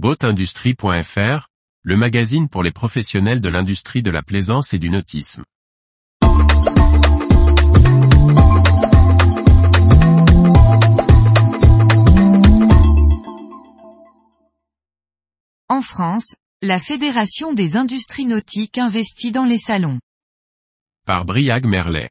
Boatindustrie.fr, le magazine pour les professionnels de l'industrie de la plaisance et du nautisme. En France, la Fédération des industries nautiques investit dans les salons. Par Briag Merlet.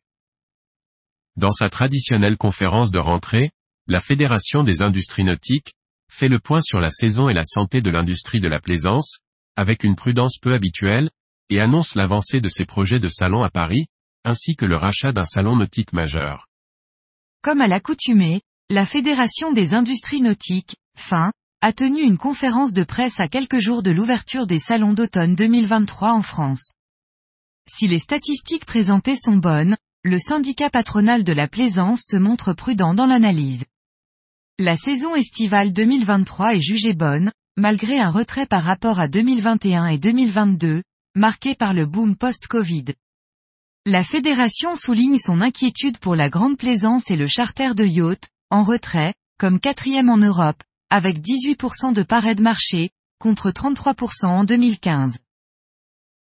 Dans sa traditionnelle conférence de rentrée, la Fédération des industries nautiques, fait le point sur la saison et la santé de l'industrie de la plaisance, avec une prudence peu habituelle, et annonce l'avancée de ses projets de salon à Paris, ainsi que le rachat d'un salon nautique majeur. Comme à l'accoutumée, la Fédération des industries nautiques, FIN, a tenu une conférence de presse à quelques jours de l'ouverture des salons d'automne 2023 en France. Si les statistiques présentées sont bonnes, le syndicat patronal de la plaisance se montre prudent dans l'analyse. La saison estivale 2023 est jugée bonne, malgré un retrait par rapport à 2021 et 2022, marqué par le boom post-Covid. La fédération souligne son inquiétude pour la grande plaisance et le charter de yacht, en retrait, comme quatrième en Europe, avec 18% de parts de marché, contre 33% en 2015.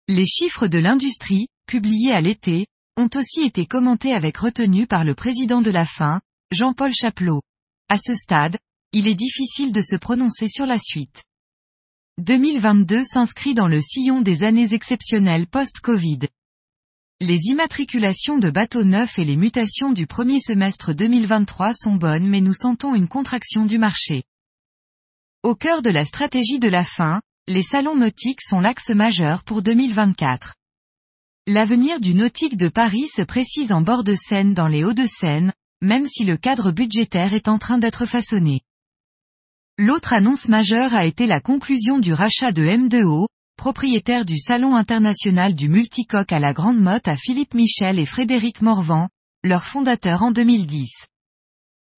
Les chiffres de l'industrie, publiés à l'été, ont aussi été commentés avec retenue par le président de la fin, Jean-Paul Chapelot. À ce stade, il est difficile de se prononcer sur la suite. 2022 s'inscrit dans le sillon des années exceptionnelles post-Covid. Les immatriculations de bateaux neufs et les mutations du premier semestre 2023 sont bonnes mais nous sentons une contraction du marché. Au cœur de la stratégie de la fin, les salons nautiques sont l'axe majeur pour 2024. L'avenir du nautique de Paris se précise en bord de Seine dans les Hauts-de-Seine, même si le cadre budgétaire est en train d'être façonné. L'autre annonce majeure a été la conclusion du rachat de M2O, propriétaire du Salon international du multicoque à la Grande Motte à Philippe Michel et Frédéric Morvan, leur fondateur en 2010.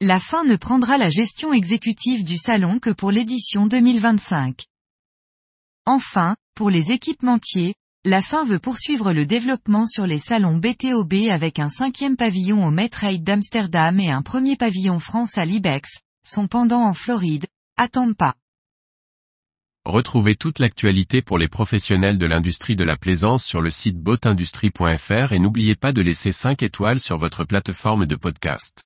La fin ne prendra la gestion exécutive du salon que pour l'édition 2025. Enfin, pour les équipementiers, la fin veut poursuivre le développement sur les salons BTOB avec un cinquième pavillon au Metrade d'Amsterdam et un premier pavillon France à Libex, son pendant en Floride, à Tampa. Retrouvez toute l'actualité pour les professionnels de l'industrie de la plaisance sur le site boatindustrie.fr et n'oubliez pas de laisser 5 étoiles sur votre plateforme de podcast.